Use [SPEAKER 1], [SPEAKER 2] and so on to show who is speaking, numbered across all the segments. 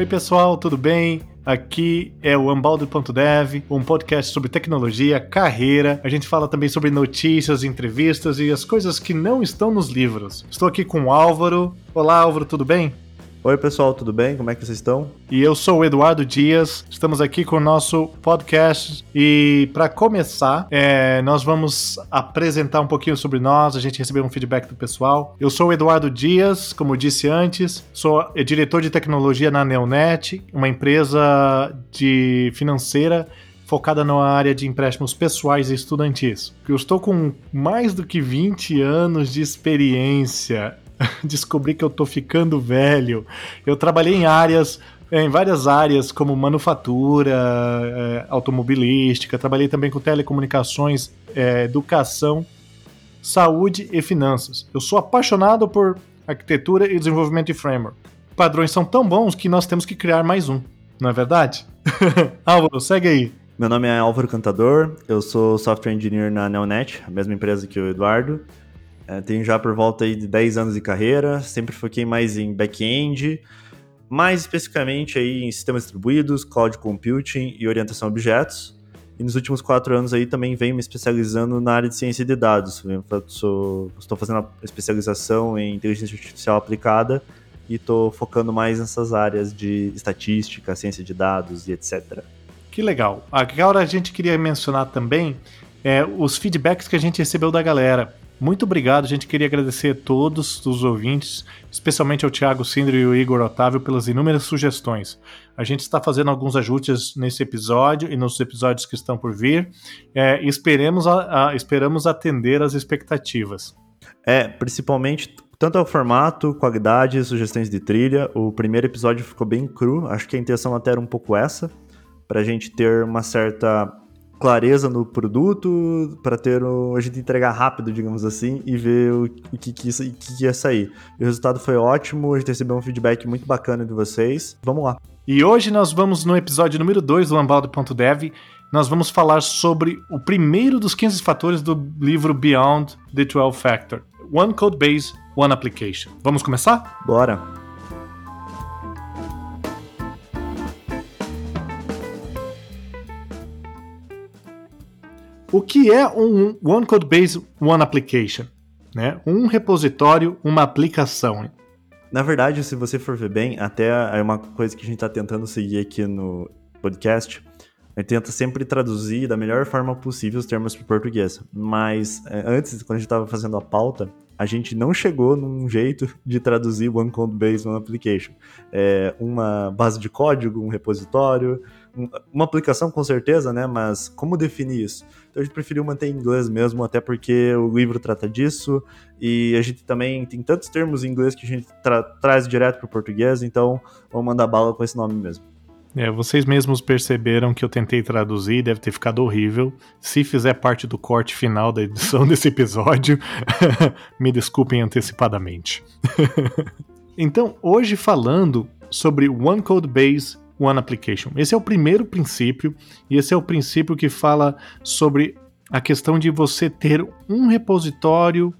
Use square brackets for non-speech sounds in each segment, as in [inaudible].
[SPEAKER 1] Oi, pessoal, tudo bem? Aqui é o Ambaldo.dev, um podcast sobre tecnologia, carreira. A gente fala também sobre notícias, entrevistas e as coisas que não estão nos livros. Estou aqui com o Álvaro. Olá, Álvaro, tudo bem?
[SPEAKER 2] Oi, pessoal, tudo bem? Como é que vocês estão?
[SPEAKER 1] E eu sou o Eduardo Dias, estamos aqui com o nosso podcast. E para começar, é, nós vamos apresentar um pouquinho sobre nós, a gente recebeu um feedback do pessoal. Eu sou o Eduardo Dias, como eu disse antes, sou diretor de tecnologia na Neonet, uma empresa de financeira focada na área de empréstimos pessoais e estudantis. Eu estou com mais do que 20 anos de experiência [laughs] descobri que eu tô ficando velho. Eu trabalhei em áreas, em várias áreas, como manufatura, é, automobilística, trabalhei também com telecomunicações, é, educação, saúde e finanças. Eu sou apaixonado por arquitetura e desenvolvimento de framework. Padrões são tão bons que nós temos que criar mais um, não é verdade? [laughs] Álvaro, segue aí.
[SPEAKER 2] Meu nome é Álvaro Cantador, eu sou software engineer na Neonet, a mesma empresa que o Eduardo. É, tenho já por volta aí de 10 anos de carreira, sempre foquei mais em back-end, mais especificamente aí em sistemas distribuídos, cloud computing e orientação a objetos. E nos últimos quatro anos aí também venho me especializando na área de ciência de dados. Estou fazendo a especialização em inteligência artificial aplicada e estou focando mais nessas áreas de estatística, ciência de dados e etc.
[SPEAKER 1] Que legal. Agora a gente queria mencionar também é, os feedbacks que a gente recebeu da galera. Muito obrigado, a gente queria agradecer a todos os ouvintes, especialmente ao Thiago Sindri e ao Igor Otávio pelas inúmeras sugestões. A gente está fazendo alguns ajustes nesse episódio e nos episódios que estão por vir. É, esperemos, a, a, esperamos atender às expectativas.
[SPEAKER 2] É, principalmente tanto ao formato, qualidade, sugestões de trilha. O primeiro episódio ficou bem cru, acho que a intenção até era um pouco essa, para a gente ter uma certa clareza no produto para ter o, a gente entregar rápido, digamos assim, e ver o, o que, que, que, que ia sair. E o resultado foi ótimo, a gente recebeu um feedback muito bacana de vocês. Vamos lá.
[SPEAKER 1] E hoje nós vamos no episódio número 2 do Lambaldo.dev, nós vamos falar sobre o primeiro dos 15 fatores do livro Beyond the 12 Factor. One Code Base, One Application. Vamos começar?
[SPEAKER 2] Bora!
[SPEAKER 1] O que é um One Code Base One Application? Né? Um repositório, uma aplicação.
[SPEAKER 2] Na verdade, se você for ver bem, até é uma coisa que a gente está tentando seguir aqui no podcast. A gente tenta sempre traduzir da melhor forma possível os termos para o português. Mas é, antes, quando a gente estava fazendo a pauta, a gente não chegou num jeito de traduzir One Code Base One Application. É uma base de código, um repositório, uma aplicação com certeza, né? Mas como definir isso? Então a gente preferiu manter em inglês mesmo, até porque o livro trata disso e a gente também tem tantos termos em inglês que a gente tra traz direto para o português, então vamos mandar bala com esse nome mesmo.
[SPEAKER 1] É, vocês mesmos perceberam que eu tentei traduzir, deve ter ficado horrível. Se fizer parte do corte final da edição [laughs] desse episódio, [laughs] me desculpem antecipadamente. [laughs] então, hoje falando sobre One Code Base One Application. Esse é o primeiro princípio, e esse é o princípio que fala sobre a questão de você ter um repositório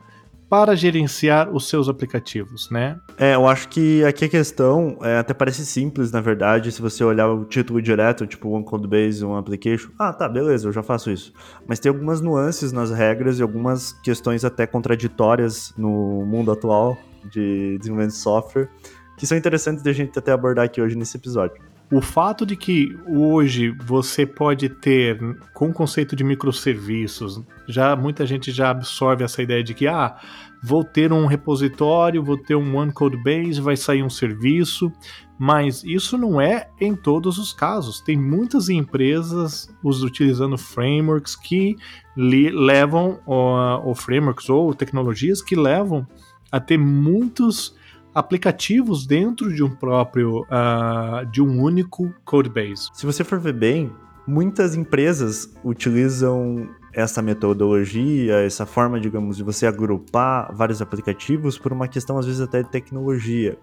[SPEAKER 1] para gerenciar os seus aplicativos, né?
[SPEAKER 2] É, eu acho que aqui a questão é, até parece simples, na verdade, se você olhar o título direto, tipo One Code Base, One Application, ah, tá, beleza, eu já faço isso. Mas tem algumas nuances nas regras e algumas questões até contraditórias no mundo atual de desenvolvimento de software que são interessantes de a gente até abordar aqui hoje nesse episódio.
[SPEAKER 1] O fato de que hoje você pode ter, com o conceito de microserviços, já muita gente já absorve essa ideia de que ah, vou ter um repositório, vou ter um one code base, vai sair um serviço, mas isso não é em todos os casos. Tem muitas empresas utilizando frameworks que levam, ou frameworks ou tecnologias que levam a ter muitos aplicativos dentro de um próprio, uh, de um único codebase.
[SPEAKER 2] Se você for ver bem, muitas empresas utilizam essa metodologia, essa forma, digamos, de você agrupar vários aplicativos por uma questão, às vezes, até de tecnologia.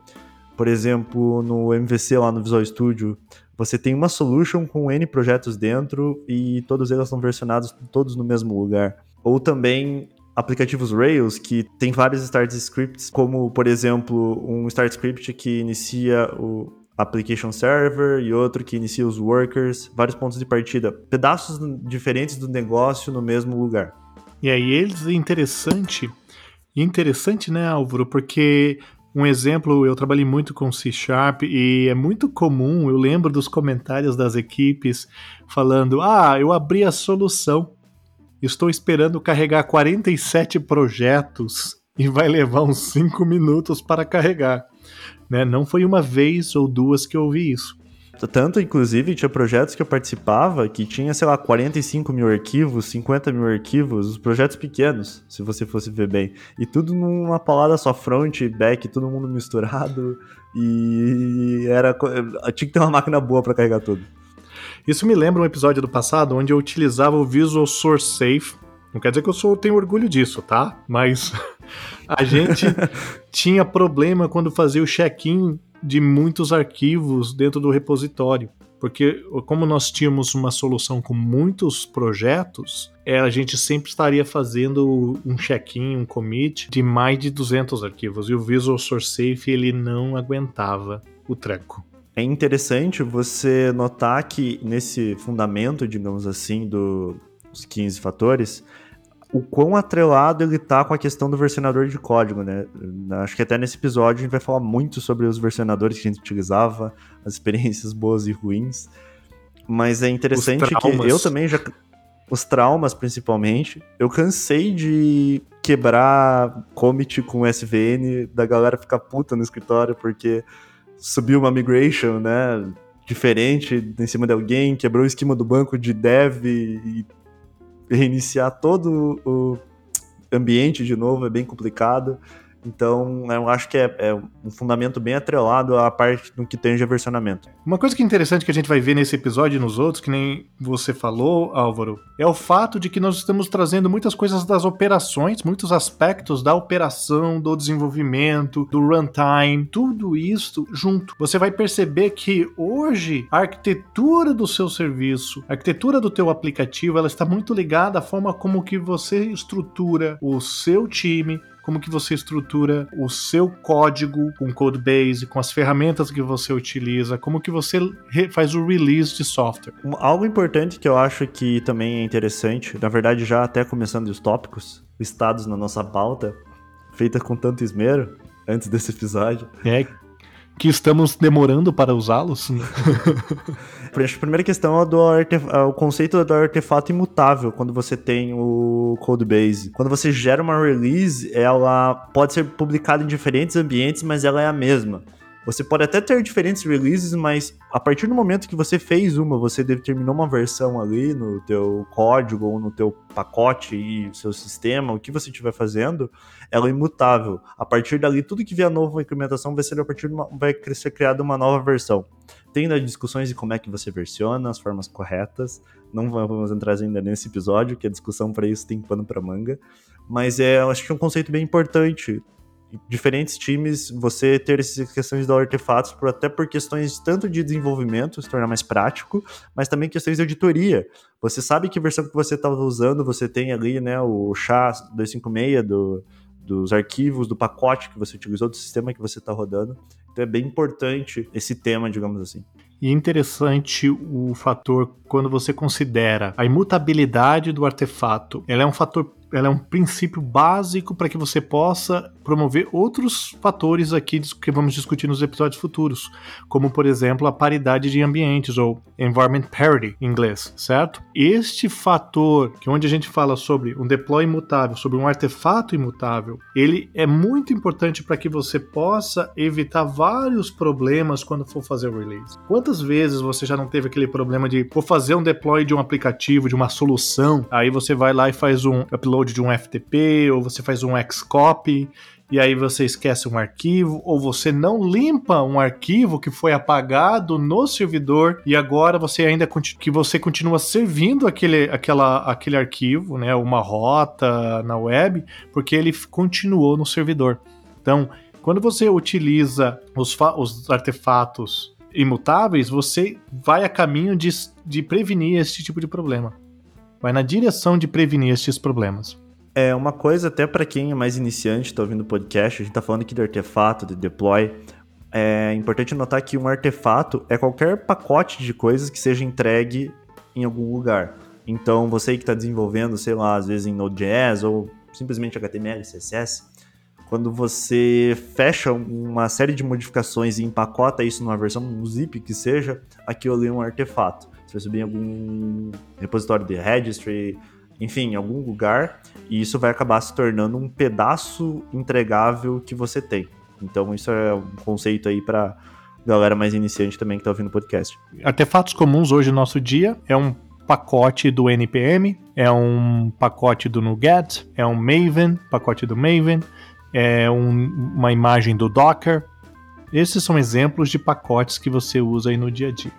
[SPEAKER 2] Por exemplo, no MVC, lá no Visual Studio, você tem uma solution com N projetos dentro e todos eles são versionados todos no mesmo lugar. Ou também aplicativos Rails que tem vários start scripts, como por exemplo um start script que inicia o, application server e outro que inicia os workers, vários pontos de partida, pedaços diferentes do negócio no mesmo lugar.
[SPEAKER 1] E aí eles é interessante, interessante, né, Álvaro, porque um exemplo, eu trabalhei muito com C Sharp e é muito comum, eu lembro dos comentários das equipes falando: "Ah, eu abri a solução. Estou esperando carregar 47 projetos e vai levar uns 5 minutos para carregar". Né? Não foi uma vez ou duas que eu ouvi isso.
[SPEAKER 2] Tanto, inclusive, tinha projetos que eu participava que tinha, sei lá, 45 mil arquivos, 50 mil arquivos, os projetos pequenos, se você fosse ver bem. E tudo numa palavra só, front, back, todo mundo misturado. E era. Tinha que ter uma máquina boa para carregar tudo.
[SPEAKER 1] Isso me lembra um episódio do passado onde eu utilizava o Visual Source Safe. Não quer dizer que eu sou, tenho orgulho disso, tá? Mas [laughs] a gente [laughs] tinha problema quando fazia o check-in de muitos arquivos dentro do repositório. Porque, como nós tínhamos uma solução com muitos projetos, é, a gente sempre estaria fazendo um check-in, um commit de mais de 200 arquivos. E o Visual Source Safe ele não aguentava o tranco.
[SPEAKER 2] É interessante você notar que nesse fundamento, digamos assim, do, dos 15 fatores, o quão atrelado ele tá com a questão do versionador de código, né? Acho que até nesse episódio a gente vai falar muito sobre os versionadores que a gente utilizava, as experiências boas e ruins. Mas é interessante que eu também já. Os traumas, principalmente. Eu cansei de quebrar commit com SVN, da galera ficar puta no escritório, porque subiu uma migration, né? Diferente em cima de alguém, quebrou o esquema do banco de dev e reiniciar todo o ambiente de novo é bem complicado. Então, eu acho que é, é, um fundamento bem atrelado à parte do que tange a versionamento.
[SPEAKER 1] Uma coisa que é interessante que a gente vai ver nesse episódio e nos outros, que nem você falou, Álvaro, é o fato de que nós estamos trazendo muitas coisas das operações, muitos aspectos da operação, do desenvolvimento, do runtime, tudo isso junto. Você vai perceber que hoje a arquitetura do seu serviço, a arquitetura do teu aplicativo, ela está muito ligada à forma como que você estrutura o seu time, como que você estrutura o seu código com codebase, com as ferramentas que você utiliza, como que você faz o release de software.
[SPEAKER 2] Algo importante que eu acho que também é interessante, na verdade já até começando os tópicos listados na nossa pauta, feita com tanto esmero antes desse episódio.
[SPEAKER 1] É, que estamos demorando para usá-los? [laughs]
[SPEAKER 2] a primeira questão é, do é o conceito do artefato imutável quando você tem o codebase. Quando você gera uma release, ela pode ser publicada em diferentes ambientes, mas ela é a mesma. Você pode até ter diferentes releases, mas a partir do momento que você fez uma, você determinou uma versão ali no teu código ou no teu pacote e seu sistema, o que você estiver fazendo, ela é imutável. A partir dali, tudo que vier nova implementação vai ser a partir de uma, vai ser criada uma nova versão. Tem discussões de como é que você versiona, as formas corretas. Não vamos entrar ainda nesse episódio, que a discussão para isso tem pano para manga. Mas é, acho que é um conceito bem importante diferentes times você ter essas questões de artefatos, por, até por questões tanto de desenvolvimento, se tornar mais prático, mas também questões de auditoria. Você sabe que versão que você estava usando, você tem ali né, o SHA-256 do, dos arquivos, do pacote que você utilizou, do sistema que você está rodando. Então é bem importante esse tema, digamos assim.
[SPEAKER 1] E interessante o fator quando você considera a imutabilidade do artefato. Ela é um fator ela é um princípio básico para que você possa promover outros fatores aqui que vamos discutir nos episódios futuros, como por exemplo a paridade de ambientes ou environment parity em inglês, certo? Este fator, que é onde a gente fala sobre um deploy imutável, sobre um artefato imutável, ele é muito importante para que você possa evitar vários problemas quando for fazer o release. Quantas vezes você já não teve aquele problema de vou fazer um deploy de um aplicativo, de uma solução, aí você vai lá e faz um upload upload de um FTP, ou você faz um Xcopy, e aí você esquece um arquivo, ou você não limpa um arquivo que foi apagado no servidor e agora você ainda que você continua servindo aquele, aquela, aquele arquivo, né, uma rota na web, porque ele continuou no servidor. Então, quando você utiliza os, os artefatos imutáveis, você vai a caminho de, de prevenir esse tipo de problema vai na direção de prevenir estes problemas.
[SPEAKER 2] É uma coisa até para quem é mais iniciante, está ouvindo o podcast, a gente está falando aqui de artefato, de deploy. é importante notar que um artefato é qualquer pacote de coisas que seja entregue em algum lugar. Então, você que está desenvolvendo, sei lá, às vezes em Node.js ou simplesmente HTML, CSS, quando você fecha uma série de modificações e empacota isso numa versão, um zip que seja, aquilo ali é um artefato. Você vai subir em algum repositório de registry, enfim, em algum lugar, e isso vai acabar se tornando um pedaço entregável que você tem. Então, isso é um conceito aí para galera mais iniciante também que está ouvindo o podcast.
[SPEAKER 1] Artefatos comuns hoje no nosso dia é um pacote do NPM, é um pacote do NuGet, é um Maven, pacote do Maven, é um, uma imagem do Docker. Esses são exemplos de pacotes que você usa aí no dia a dia.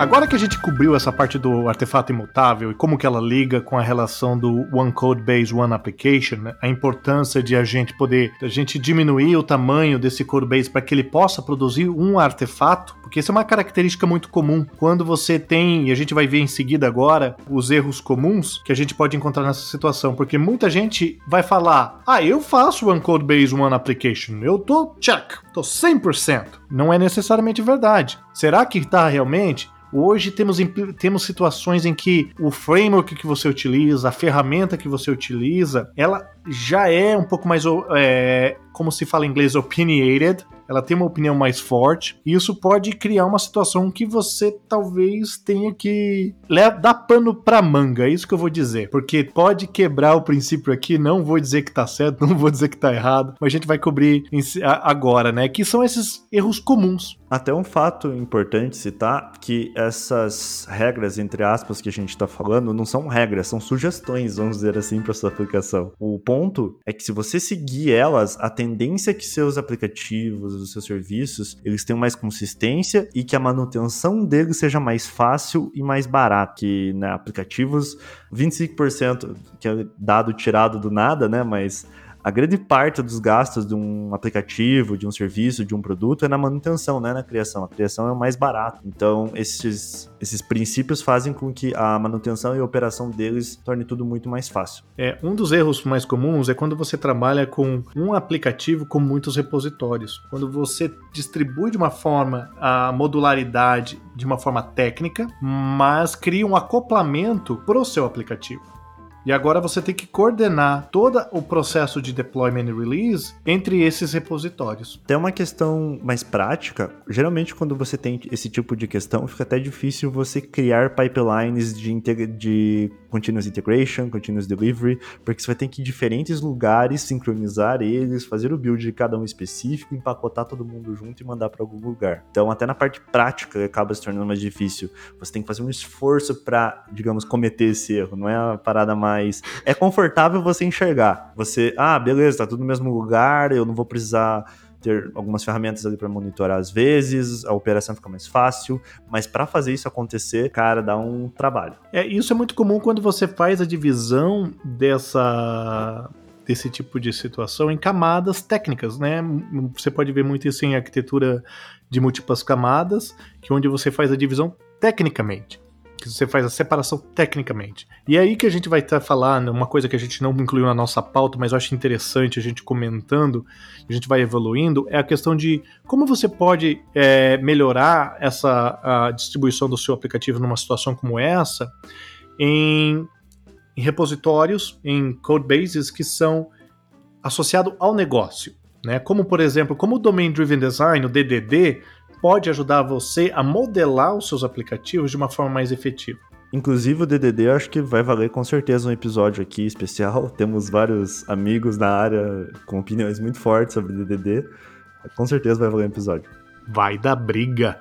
[SPEAKER 1] Agora que a gente cobriu essa parte do artefato imutável e como que ela liga com a relação do One Code Base One Application, né? a importância de a gente poder, a gente diminuir o tamanho desse code base para que ele possa produzir um artefato, porque isso é uma característica muito comum. Quando você tem, e a gente vai ver em seguida agora, os erros comuns que a gente pode encontrar nessa situação, porque muita gente vai falar: "Ah, eu faço One Code Base One Application, eu tô check, tô 100%". Não é necessariamente verdade. Será que está realmente? Hoje temos, temos situações em que o framework que você utiliza, a ferramenta que você utiliza, ela já é um pouco mais, é, como se fala em inglês, opinionated, ela tem uma opinião mais forte, e isso pode criar uma situação que você talvez tenha que dar pano pra manga, é isso que eu vou dizer, porque pode quebrar o princípio aqui, não vou dizer que tá certo, [laughs] não vou dizer que tá errado, mas a gente vai cobrir agora, né, que são esses erros comuns.
[SPEAKER 2] Até um fato importante citar que essas regras, entre aspas, que a gente está falando, não são regras, são sugestões, vamos dizer assim, para sua aplicação. O ponto é que se você seguir elas, a tendência é que seus aplicativos, os seus serviços, eles tenham mais consistência e que a manutenção deles seja mais fácil e mais barata. Que né, aplicativos, 25% que é dado tirado do nada, né? Mas a grande parte dos gastos de um aplicativo, de um serviço, de um produto é na manutenção, né, na criação. A criação é o mais barato. Então, esses, esses princípios fazem com que a manutenção e a operação deles torne tudo muito mais fácil.
[SPEAKER 1] É, um dos erros mais comuns é quando você trabalha com um aplicativo com muitos repositórios. Quando você distribui de uma forma a modularidade de uma forma técnica, mas cria um acoplamento para o seu aplicativo. E agora você tem que coordenar todo o processo de deployment e release entre esses repositórios.
[SPEAKER 2] Tem uma questão mais prática. Geralmente, quando você tem esse tipo de questão, fica até difícil você criar pipelines de, de continuous integration, continuous delivery, porque você vai ter que ir em diferentes lugares, sincronizar eles, fazer o build de cada um específico, empacotar todo mundo junto e mandar para algum lugar. Então, até na parte prática, acaba se tornando mais difícil. Você tem que fazer um esforço para, digamos, cometer esse erro. Não é a parada mais é confortável você enxergar. Você, ah, beleza, tá tudo no mesmo lugar, eu não vou precisar ter algumas ferramentas ali para monitorar às vezes, a operação fica mais fácil, mas para fazer isso acontecer, cara, dá um trabalho.
[SPEAKER 1] É, isso é muito comum quando você faz a divisão dessa desse tipo de situação em camadas técnicas, né? Você pode ver muito isso em arquitetura de múltiplas camadas, que é onde você faz a divisão tecnicamente que você faz a separação tecnicamente. E é aí que a gente vai estar tá falando, uma coisa que a gente não incluiu na nossa pauta, mas eu acho interessante a gente comentando, a gente vai evoluindo, é a questão de como você pode é, melhorar essa a distribuição do seu aplicativo numa situação como essa em, em repositórios, em codebases que são associados ao negócio. Né? Como, por exemplo, como o Domain Driven Design, o DDD, pode ajudar você a modelar os seus aplicativos de uma forma mais efetiva.
[SPEAKER 2] Inclusive o DDD eu acho que vai valer com certeza um episódio aqui especial. [laughs] Temos vários amigos na área com opiniões muito fortes sobre o DDD. Com certeza vai valer um episódio.
[SPEAKER 1] Vai dar briga.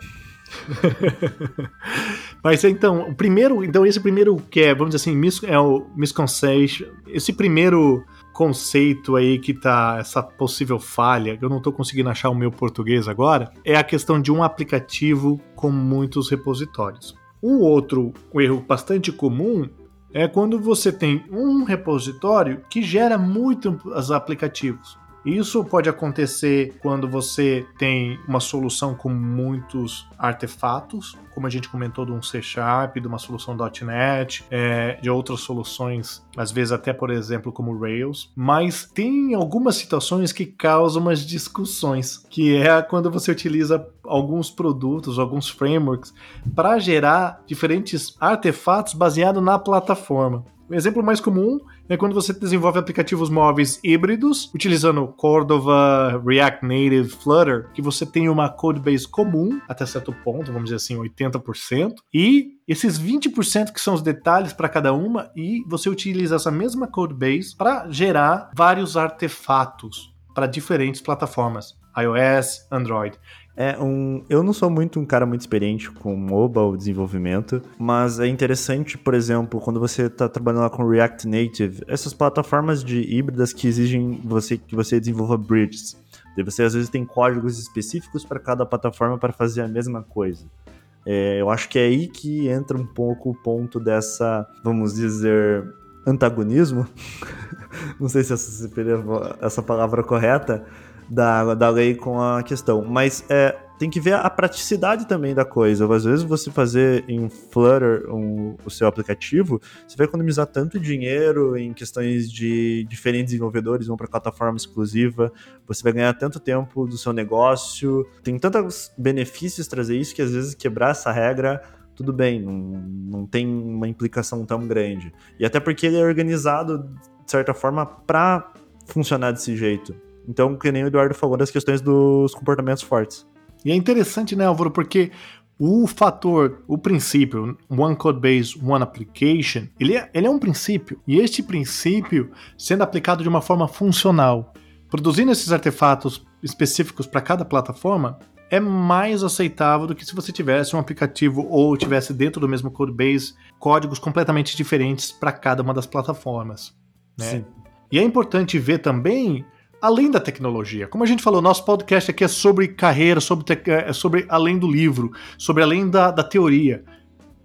[SPEAKER 1] [laughs] Mas então, o primeiro, então esse primeiro que é, vamos dizer assim, é o misconception, esse primeiro conceito aí que tá essa possível falha, eu não tô conseguindo achar o meu português agora, é a questão de um aplicativo com muitos repositórios. Um outro erro bastante comum é quando você tem um repositório que gera muitos aplicativos. Isso pode acontecer quando você tem uma solução com muitos artefatos, como a gente comentou de um C Sharp, de uma solução .NET, é, de outras soluções, às vezes até, por exemplo, como Rails. Mas tem algumas situações que causam umas discussões, que é quando você utiliza alguns produtos, alguns frameworks, para gerar diferentes artefatos baseados na plataforma. O exemplo mais comum é quando você desenvolve aplicativos móveis híbridos, utilizando Cordova, React Native, Flutter, que você tem uma codebase comum, até certo ponto, vamos dizer assim, 80%, e esses 20% que são os detalhes para cada uma, e você utiliza essa mesma codebase para gerar vários artefatos para diferentes plataformas, iOS, Android.
[SPEAKER 2] É um, eu não sou muito um cara muito experiente com mobile desenvolvimento, mas é interessante, por exemplo, quando você está trabalhando lá com React Native, essas plataformas de híbridas que exigem você que você desenvolva bridges. Você às vezes tem códigos específicos para cada plataforma para fazer a mesma coisa. É, eu acho que é aí que entra um pouco o ponto dessa, vamos dizer, antagonismo. [laughs] não sei se essa, essa palavra correta, da, da lei com a questão. Mas é, tem que ver a praticidade também da coisa. Às vezes você fazer em Flutter um, o seu aplicativo, você vai economizar tanto dinheiro em questões de diferentes desenvolvedores vão para plataforma exclusiva, você vai ganhar tanto tempo do seu negócio. Tem tantos benefícios trazer isso que às vezes quebrar essa regra tudo bem, não, não tem uma implicação tão grande. E até porque ele é organizado, de certa forma, para funcionar desse jeito. Então, que nem o Eduardo falou das questões dos comportamentos fortes.
[SPEAKER 1] E é interessante, né, Álvaro, porque o fator, o princípio, One Code Base, One Application, ele é, ele é um princípio. E este princípio, sendo aplicado de uma forma funcional, produzindo esses artefatos específicos para cada plataforma, é mais aceitável do que se você tivesse um aplicativo ou tivesse dentro do mesmo code base códigos completamente diferentes para cada uma das plataformas. Né? Sim. E é importante ver também além da tecnologia. Como a gente falou, nosso podcast aqui é sobre carreira, sobre, é sobre além do livro, sobre além da, da teoria.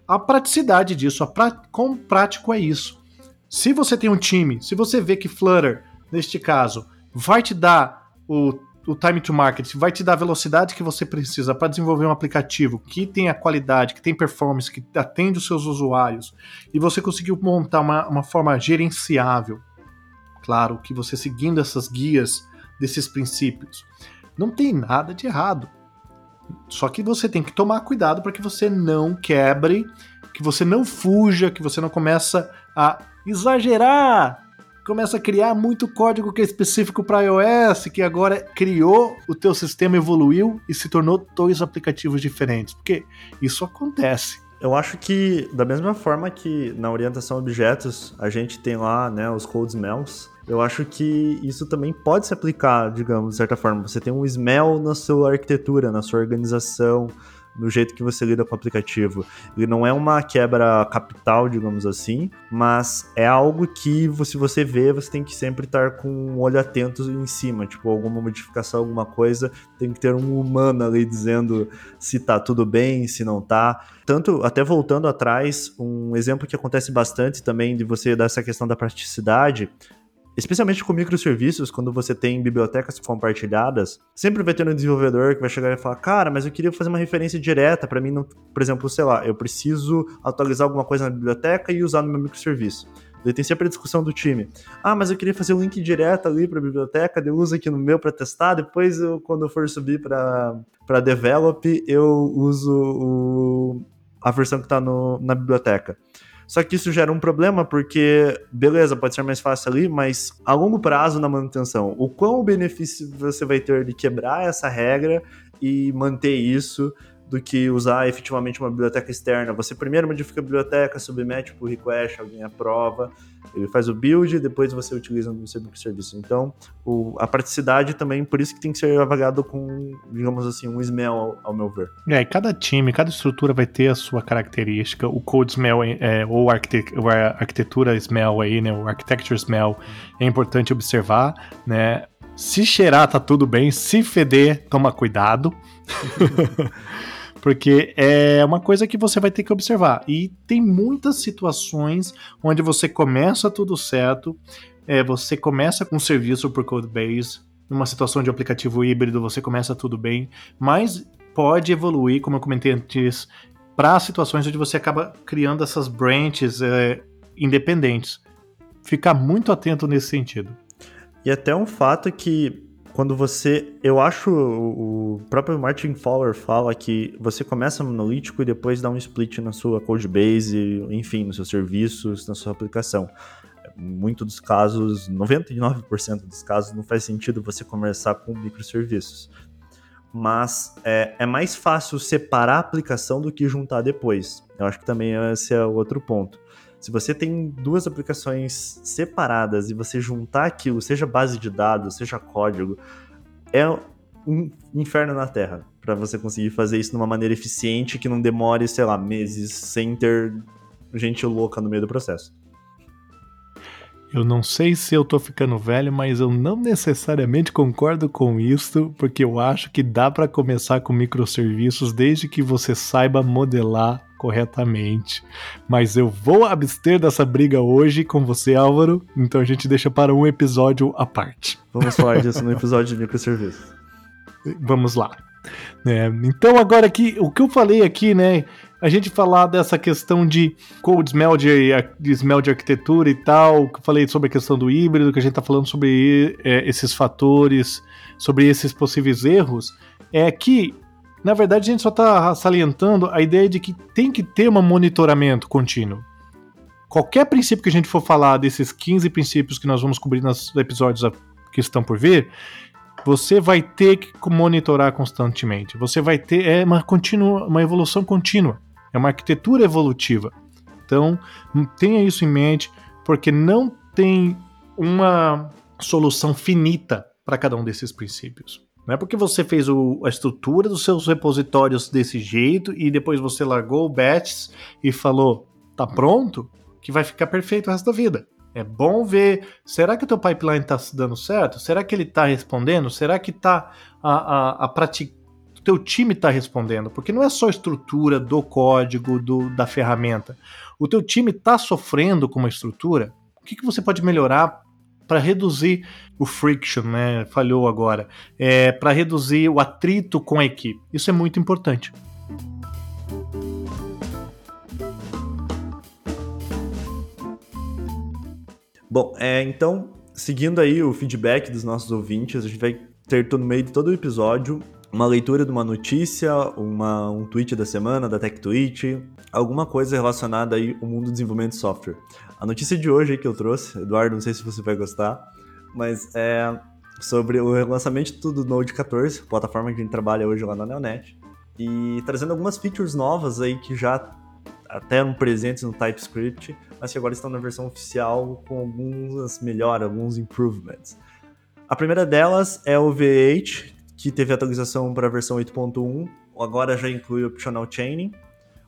[SPEAKER 1] A praticidade disso, a pra, quão prático é isso. Se você tem um time, se você vê que Flutter, neste caso, vai te dar o, o time to market, vai te dar a velocidade que você precisa para desenvolver um aplicativo que tem a qualidade, que tem performance, que atende os seus usuários, e você conseguiu montar uma, uma forma gerenciável, claro que você seguindo essas guias desses princípios. Não tem nada de errado. Só que você tem que tomar cuidado para que você não quebre, que você não fuja, que você não começa a exagerar, começa a criar muito código que é específico para iOS, que agora criou, o teu sistema evoluiu e se tornou dois aplicativos diferentes, porque isso acontece.
[SPEAKER 2] Eu acho que da mesma forma que na orientação a objetos a gente tem lá, né, os code smells, eu acho que isso também pode se aplicar, digamos, de certa forma. Você tem um smell na sua arquitetura, na sua organização, no jeito que você lida com o aplicativo. Ele não é uma quebra capital, digamos assim, mas é algo que, se você vê, você tem que sempre estar com um olho atento em cima. Tipo, alguma modificação, alguma coisa, tem que ter um humano ali dizendo se tá tudo bem, se não tá. Tanto, até voltando atrás, um exemplo que acontece bastante também de você dar essa questão da praticidade Especialmente com microserviços, quando você tem bibliotecas compartilhadas, sempre vai ter um desenvolvedor que vai chegar e falar: Cara, mas eu queria fazer uma referência direta para mim, não... por exemplo, sei lá, eu preciso atualizar alguma coisa na biblioteca e usar no meu microserviço. Daí tem sempre a discussão do time. Ah, mas eu queria fazer um link direto ali para a biblioteca, eu uso aqui no meu para testar, depois eu, quando eu for subir para develop, eu uso o, a versão que está na biblioteca. Só que isso gera um problema porque, beleza, pode ser mais fácil ali, mas a longo prazo na manutenção, o quão benefício você vai ter de quebrar essa regra e manter isso do que usar efetivamente uma biblioteca externa. Você primeiro modifica a biblioteca, submete por request, alguém aprova, ele faz o build, depois você utiliza no seu serviço. Então, o, a praticidade também, por isso que tem que ser avaliado com, digamos assim, um smell, ao, ao meu ver.
[SPEAKER 1] É, e cada time, cada estrutura vai ter a sua característica. O code smell, é, ou, arquite ou a arquitetura smell aí, né, o architecture smell, é importante observar, né, se cheirar, tá tudo bem. Se feder, toma cuidado. [laughs] porque é uma coisa que você vai ter que observar. E tem muitas situações onde você começa tudo certo, é, você começa com um serviço por Codebase, numa situação de aplicativo híbrido você começa tudo bem, mas pode evoluir, como eu comentei antes, para situações onde você acaba criando essas branches é, independentes. Ficar muito atento nesse sentido.
[SPEAKER 2] E até um fato que quando você. Eu acho o próprio Martin Fowler fala que você começa monolítico e depois dá um split na sua code base, enfim, nos seus serviços, na sua aplicação. Muito dos casos, 99% dos casos, não faz sentido você começar com microserviços mas é, é, mais fácil separar a aplicação do que juntar depois. Eu acho que também esse é outro ponto. Se você tem duas aplicações separadas e você juntar aquilo, seja base de dados, seja código, é um inferno na Terra para você conseguir fazer isso de uma maneira eficiente que não demore, sei lá, meses sem ter gente louca no meio do processo.
[SPEAKER 1] Eu não sei se eu tô ficando velho, mas eu não necessariamente concordo com isso, porque eu acho que dá para começar com microserviços desde que você saiba modelar corretamente. Mas eu vou abster dessa briga hoje com você, Álvaro, então a gente deixa para um episódio à parte.
[SPEAKER 2] Vamos falar disso no [laughs] episódio de microserviços.
[SPEAKER 1] Vamos lá. É, então agora aqui, o que eu falei aqui, né? a gente falar dessa questão de code smell de, de smell de arquitetura e tal, que eu falei sobre a questão do híbrido, que a gente está falando sobre é, esses fatores, sobre esses possíveis erros, é que, na verdade, a gente só está salientando a ideia de que tem que ter um monitoramento contínuo. Qualquer princípio que a gente for falar desses 15 princípios que nós vamos cobrir nos episódios que estão por vir, você vai ter que monitorar constantemente. Você vai ter é uma contínua, uma evolução contínua é uma arquitetura evolutiva. Então, tenha isso em mente, porque não tem uma solução finita para cada um desses princípios. Não é porque você fez o, a estrutura dos seus repositórios desse jeito e depois você largou o batch e falou, tá pronto, que vai ficar perfeito o resto da vida. É bom ver, será que o teu pipeline está dando certo? Será que ele está respondendo? Será que tá a, a, a, teu time está respondendo, porque não é só a estrutura do código, do, da ferramenta. O teu time está sofrendo com uma estrutura. O que, que você pode melhorar para reduzir o friction, né? Falhou agora. É, para reduzir o atrito com a equipe. Isso é muito importante.
[SPEAKER 2] Bom, é, então, seguindo aí o feedback dos nossos ouvintes, a gente vai ter no meio de todo o episódio uma leitura de uma notícia, uma, um tweet da semana, da Tech Tweet, alguma coisa relacionada aí ao mundo do desenvolvimento de software. A notícia de hoje que eu trouxe, Eduardo, não sei se você vai gostar, mas é sobre o lançamento do Node 14, plataforma que a gente trabalha hoje lá na Neonet, e trazendo algumas features novas aí que já até eram presentes no TypeScript, mas que agora estão na versão oficial com algumas melhoras, alguns improvements. A primeira delas é o V8, que teve atualização para a versão 8.1, agora já inclui o Optional Chaining,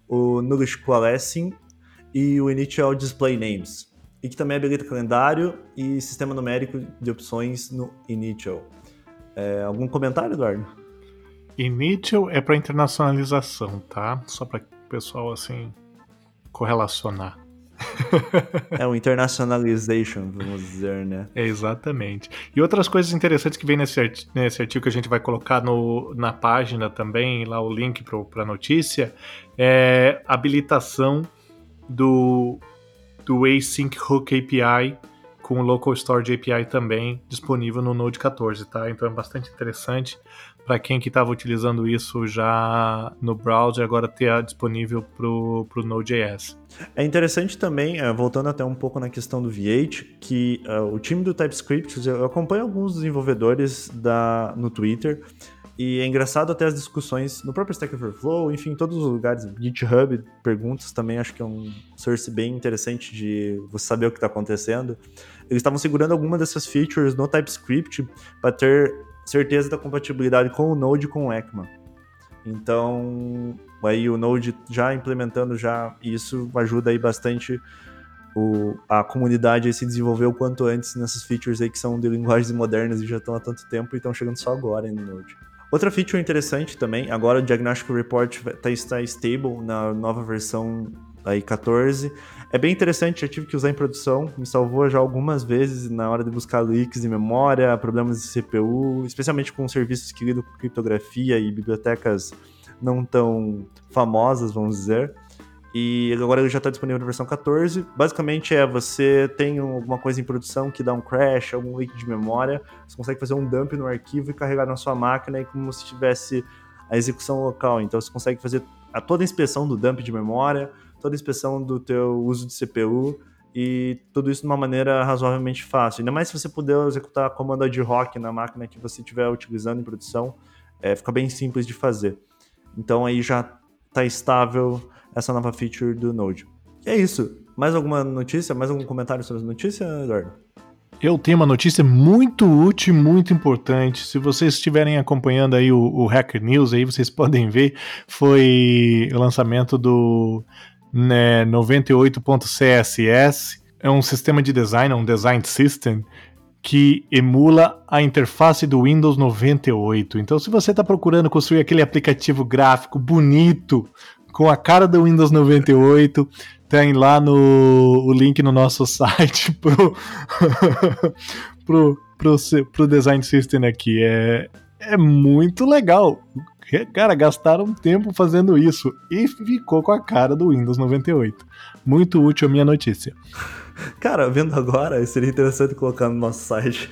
[SPEAKER 2] o Nullish Coalescing e o Initial Display Names, e que também habilita calendário e sistema numérico de opções no Initial. É, algum comentário, Eduardo?
[SPEAKER 1] Initial é para internacionalização, tá? Só para o pessoal assim correlacionar. [laughs]
[SPEAKER 2] é o internationalization, vamos dizer, né?
[SPEAKER 1] É, exatamente. E outras coisas interessantes que vem nesse, artigo, nesse artigo que a gente vai colocar no, na página também, lá o link para a notícia, é habilitação do, do Async Hook API com o Local Storage API também disponível no Node 14, tá? Então é bastante interessante para quem que estava utilizando isso já no browser, agora ter disponível para o Node.js.
[SPEAKER 2] É interessante também, eh, voltando até um pouco na questão do V8, que uh, o time do TypeScript, eu acompanho alguns desenvolvedores da, no Twitter, e é engraçado até as discussões no próprio Stack Overflow, enfim, em todos os lugares, GitHub, perguntas também, acho que é um source bem interessante de você saber o que está acontecendo. Eles estavam segurando alguma dessas features no TypeScript para ter certeza da compatibilidade com o Node e com o ECMA. Então, aí o Node já implementando já isso ajuda aí bastante o, a comunidade se desenvolver o quanto antes nessas features aí que são de linguagens modernas e já estão há tanto tempo e estão chegando só agora no Node. Outra feature interessante também, agora o Diagnostic Report tá, está stable na nova versão aí 14. É bem interessante, já tive que usar em produção, me salvou já algumas vezes na hora de buscar leaks de memória, problemas de CPU, especialmente com serviços que lidam com criptografia e bibliotecas não tão famosas, vamos dizer. E agora ele já está disponível na versão 14. Basicamente é você tem alguma coisa em produção que dá um crash, algum leak de memória, você consegue fazer um dump no arquivo e carregar na sua máquina e como se tivesse a execução local. Então você consegue fazer a toda a inspeção do dump de memória, toda a inspeção do teu uso de CPU e tudo isso de uma maneira razoavelmente fácil. Ainda mais se você puder executar comando ad hoc na máquina que você estiver utilizando em produção, é, fica bem simples de fazer. Então aí já está estável essa nova feature do Node. E é isso. Mais alguma notícia? Mais algum comentário sobre a notícia, Eduardo?
[SPEAKER 1] Eu tenho uma notícia muito útil, muito importante. Se vocês estiverem acompanhando aí o, o Hacker News, aí vocês [laughs] podem ver, foi o lançamento do né, 98.css. É um sistema de design, um design system que emula a interface do Windows 98. Então, se você está procurando construir aquele aplicativo gráfico bonito com a cara do Windows 98, tem lá no o link no nosso [laughs] site pro, [laughs] pro, pro, pro Design System aqui. É, é muito legal. Cara, gastaram tempo fazendo isso e ficou com a cara do Windows 98. Muito útil a minha notícia. [laughs]
[SPEAKER 2] Cara, vendo agora, seria interessante colocar no nosso site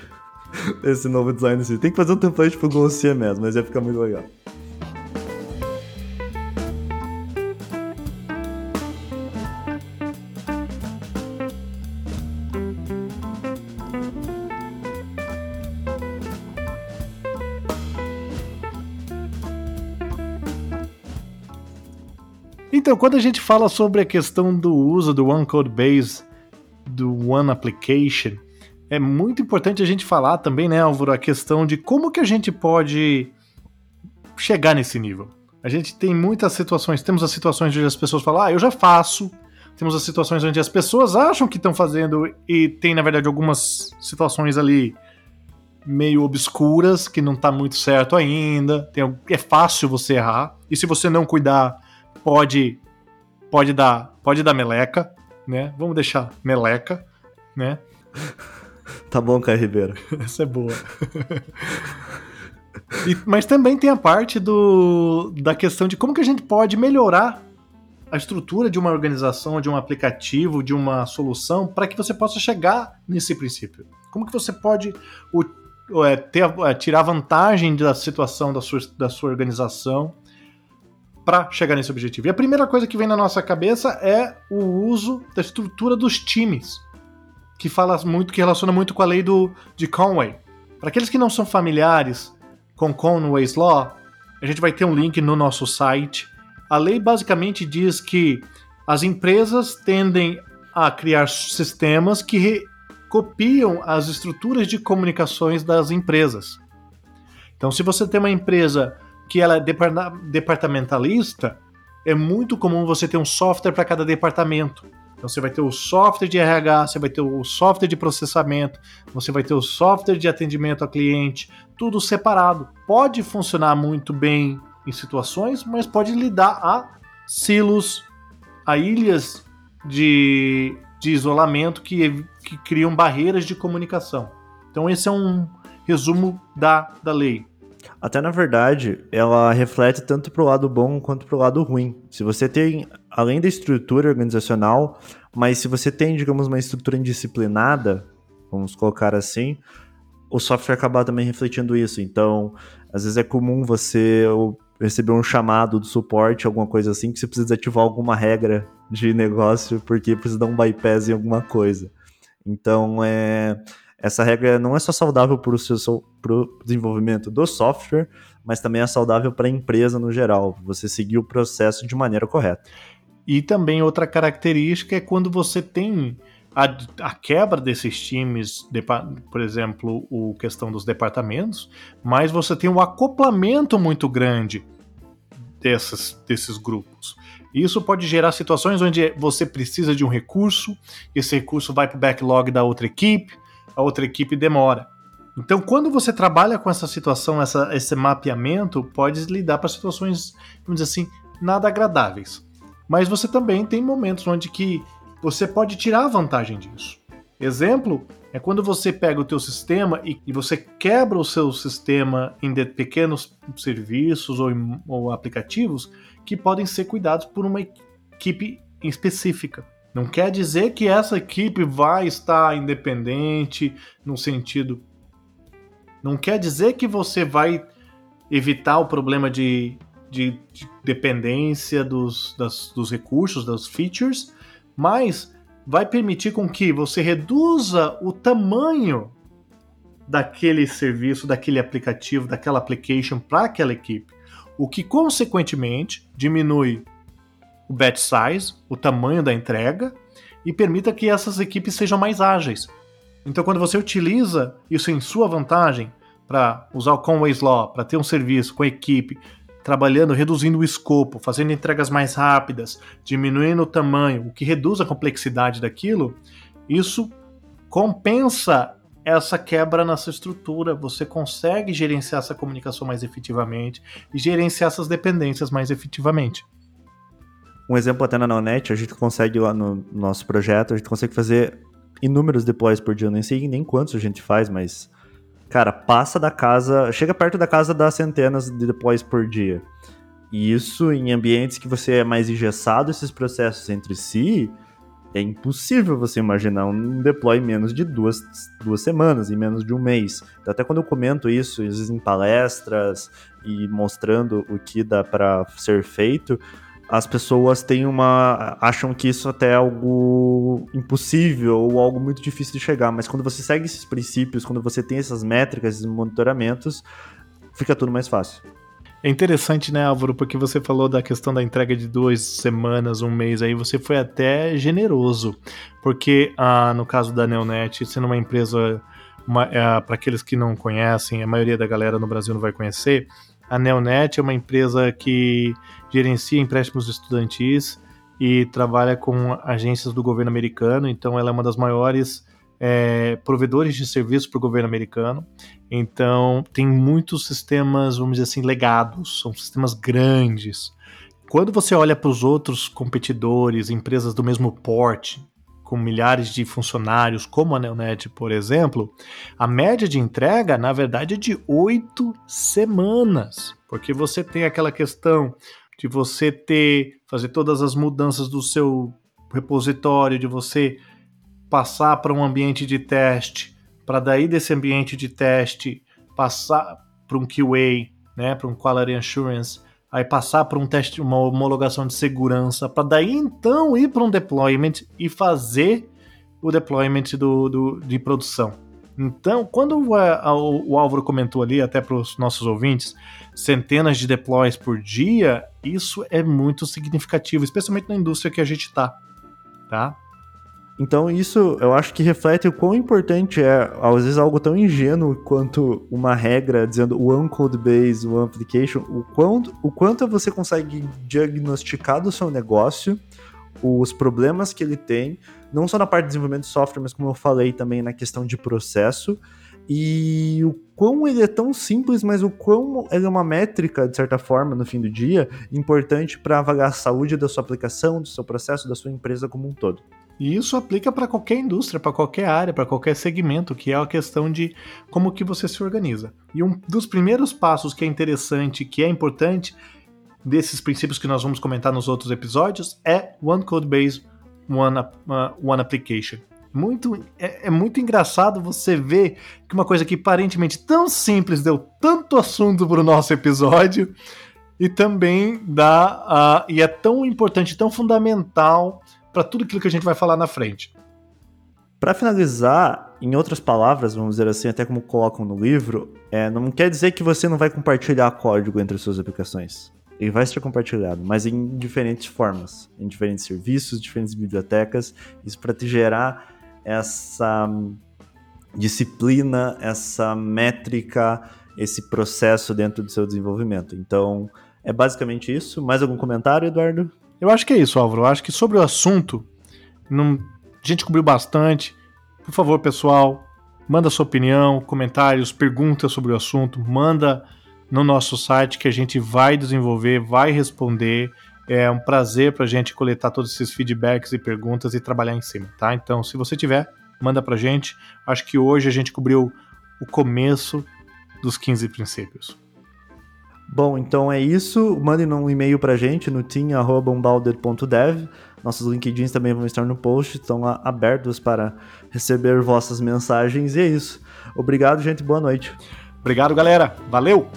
[SPEAKER 2] esse novo design. Tem que fazer um template pro Glossier mesmo, mas ia ficar muito legal.
[SPEAKER 1] Então, quando a gente fala sobre a questão do uso do One Code Base, do One Application, é muito importante a gente falar também, né, Álvaro, a questão de como que a gente pode chegar nesse nível. A gente tem muitas situações, temos as situações onde as pessoas falam, ah, eu já faço. Temos as situações onde as pessoas acham que estão fazendo e tem, na verdade, algumas situações ali meio obscuras, que não está muito certo ainda. Tem, é fácil você errar. E se você não cuidar, pode pode dar pode dar meleca, né? Vamos deixar meleca, né? [laughs]
[SPEAKER 2] Tá bom, Caio Ribeiro. [laughs]
[SPEAKER 1] Essa é boa. e, mas também tem a parte do, da questão de como que a gente pode melhorar a estrutura de uma organização, de um aplicativo, de uma solução, para que você possa chegar nesse princípio. Como que você pode o, é, ter, é, tirar vantagem da situação da sua, da sua organização para chegar nesse objetivo. E a primeira coisa que vem na nossa cabeça é o uso da estrutura dos times, que fala muito, que relaciona muito com a lei do, de Conway. Para aqueles que não são familiares com Conway's Law, a gente vai ter um link no nosso site. A lei basicamente diz que as empresas tendem a criar sistemas que copiam as estruturas de comunicações das empresas. Então, se você tem uma empresa que ela é departamentalista, é muito comum você ter um software para cada departamento. Então você vai ter o software de RH, você vai ter o software de processamento, você vai ter o software de atendimento ao cliente, tudo separado. Pode funcionar muito bem em situações, mas pode lidar a silos, a ilhas de, de isolamento que, que criam barreiras de comunicação. Então esse é um resumo da, da lei.
[SPEAKER 2] Até na verdade, ela reflete tanto pro lado bom quanto pro lado ruim. Se você tem, além da estrutura organizacional, mas se você tem, digamos, uma estrutura indisciplinada, vamos colocar assim, o software acaba também refletindo isso. Então, às vezes é comum você receber um chamado do suporte, alguma coisa assim, que você precisa desativar alguma regra de negócio porque precisa dar um bypass em alguma coisa. Então, é essa regra não é só saudável para o desenvolvimento do software, mas também é saudável para a empresa no geral, você seguir o processo de maneira correta.
[SPEAKER 1] E também outra característica é quando você tem a, a, quebra desses times, de, por exemplo, o questão dos departamentos, mas você tem um acoplamento muito grande desses grupos. Isso pode gerar situações onde você precisa de um recurso, esse recurso vai para o backlog da outra equipe, a outra equipe demora. Então, quando você trabalha com essa situação, essa, esse mapeamento, pode lidar para situações, vamos dizer assim, nada agradáveis. mas você também tem momentos onde que você pode tirar vantagem disso. Exemplo é quando você pega o teu sistema e, e você quebra o seu sistema em pequenos serviços ou, ou aplicativos que podem ser cuidados por uma equipe específica. Não quer dizer que essa equipe vai estar independente no sentido. Não quer dizer que você vai evitar o problema de, de, de dependência dos, das, dos recursos, das features, mas vai permitir com que você reduza o tamanho daquele serviço, daquele aplicativo, daquela application para aquela equipe, o que consequentemente diminui o batch size, o tamanho da entrega, e permita que essas equipes sejam mais ágeis. Então, quando você utiliza isso em sua vantagem para usar o Conway's Law, para ter um serviço com equipe trabalhando, reduzindo o escopo, fazendo entregas mais rápidas, diminuindo o tamanho, o que reduz a complexidade daquilo, isso compensa essa quebra nessa estrutura. Você consegue gerenciar essa comunicação mais efetivamente e gerenciar essas dependências mais efetivamente.
[SPEAKER 2] Um exemplo até na Neonet, a gente consegue lá no nosso projeto, a gente consegue fazer inúmeros deploys por dia. Eu nem sei nem quantos a gente faz, mas, cara, passa da casa, chega perto da casa das centenas de deploys por dia. E isso em ambientes que você é mais engessado esses processos entre si, é impossível você imaginar um deploy em menos de duas, duas semanas, em menos de um mês. Então, até quando eu comento isso, às vezes em palestras e mostrando o que dá para ser feito, as pessoas têm uma. acham que isso até é algo impossível ou algo muito difícil de chegar. Mas quando você segue esses princípios, quando você tem essas métricas, esses monitoramentos, fica tudo mais fácil.
[SPEAKER 1] É interessante, né, Álvaro, porque você falou da questão da entrega de duas semanas, um mês, aí você foi até generoso. Porque, ah, no caso da Neonet, sendo uma empresa, é, para aqueles que não conhecem, a maioria da galera no Brasil não vai conhecer, a Neonet é uma empresa que gerencia empréstimos estudantis e trabalha com agências do governo americano, então ela é uma das maiores é, provedores de serviços para o governo americano. Então tem muitos sistemas, vamos dizer assim, legados, são sistemas grandes. Quando você olha para os outros competidores, empresas do mesmo porte, com milhares de funcionários, como a Neonet, por exemplo, a média de entrega, na verdade, é de oito semanas. Porque você tem aquela questão de você ter, fazer todas as mudanças do seu repositório, de você passar para um ambiente de teste, para daí desse ambiente de teste passar para um QA, né, para um Quality Assurance, aí passar para um teste, uma homologação de segurança, para daí então ir para um deployment e fazer o deployment do, do de produção. Então, quando o, o, o Álvaro comentou ali, até para os nossos ouvintes, centenas de deploys por dia, isso é muito significativo, especialmente na indústria que a gente está, tá?
[SPEAKER 2] Então isso eu acho que reflete o quão importante é, às vezes, algo tão ingênuo quanto uma regra dizendo one code base, one application, o quanto, o quanto você consegue diagnosticar do seu negócio os problemas que ele tem, não só na parte de desenvolvimento de software, mas como eu falei também na questão de processo, e o quão ele é tão simples, mas o quão ele é uma métrica, de certa forma, no fim do dia, importante para avaliar a saúde da sua aplicação, do seu processo, da sua empresa como um todo.
[SPEAKER 1] E isso aplica para qualquer indústria, para qualquer área, para qualquer segmento, que é a questão de como que você se organiza. E um dos primeiros passos que é interessante, que é importante, desses princípios que nós vamos comentar nos outros episódios, é One Code Base, One, uh, one Application. Muito, é, é, muito engraçado você ver que uma coisa que aparentemente tão simples deu tanto assunto para o nosso episódio e também dá uh, e é tão importante, tão fundamental para tudo aquilo que a gente vai falar na frente.
[SPEAKER 2] Para finalizar, em outras palavras, vamos dizer assim, até como colocam no livro, é, não quer dizer que você não vai compartilhar código entre suas aplicações. Ele vai ser compartilhado, mas em diferentes formas, em diferentes serviços, diferentes bibliotecas. Isso para te gerar essa disciplina, essa métrica, esse processo dentro do seu desenvolvimento. Então, é basicamente isso. Mais algum comentário, Eduardo?
[SPEAKER 1] Eu acho que é isso, Álvaro. Eu acho que sobre o assunto, não... a gente cobriu bastante. Por favor, pessoal, manda sua opinião, comentários, perguntas sobre o assunto, manda no nosso site que a gente vai desenvolver, vai responder É um prazer pra gente coletar todos esses feedbacks e perguntas e trabalhar em cima, tá? Então, se você tiver, manda pra gente. Acho que hoje a gente cobriu o começo dos 15 princípios.
[SPEAKER 2] Bom, então é isso. Mandem um e-mail pra gente no team.unbounded.dev. Nossos LinkedIns também vão estar no post, estão lá abertos para receber vossas mensagens. E é isso. Obrigado, gente. Boa noite.
[SPEAKER 1] Obrigado, galera. Valeu!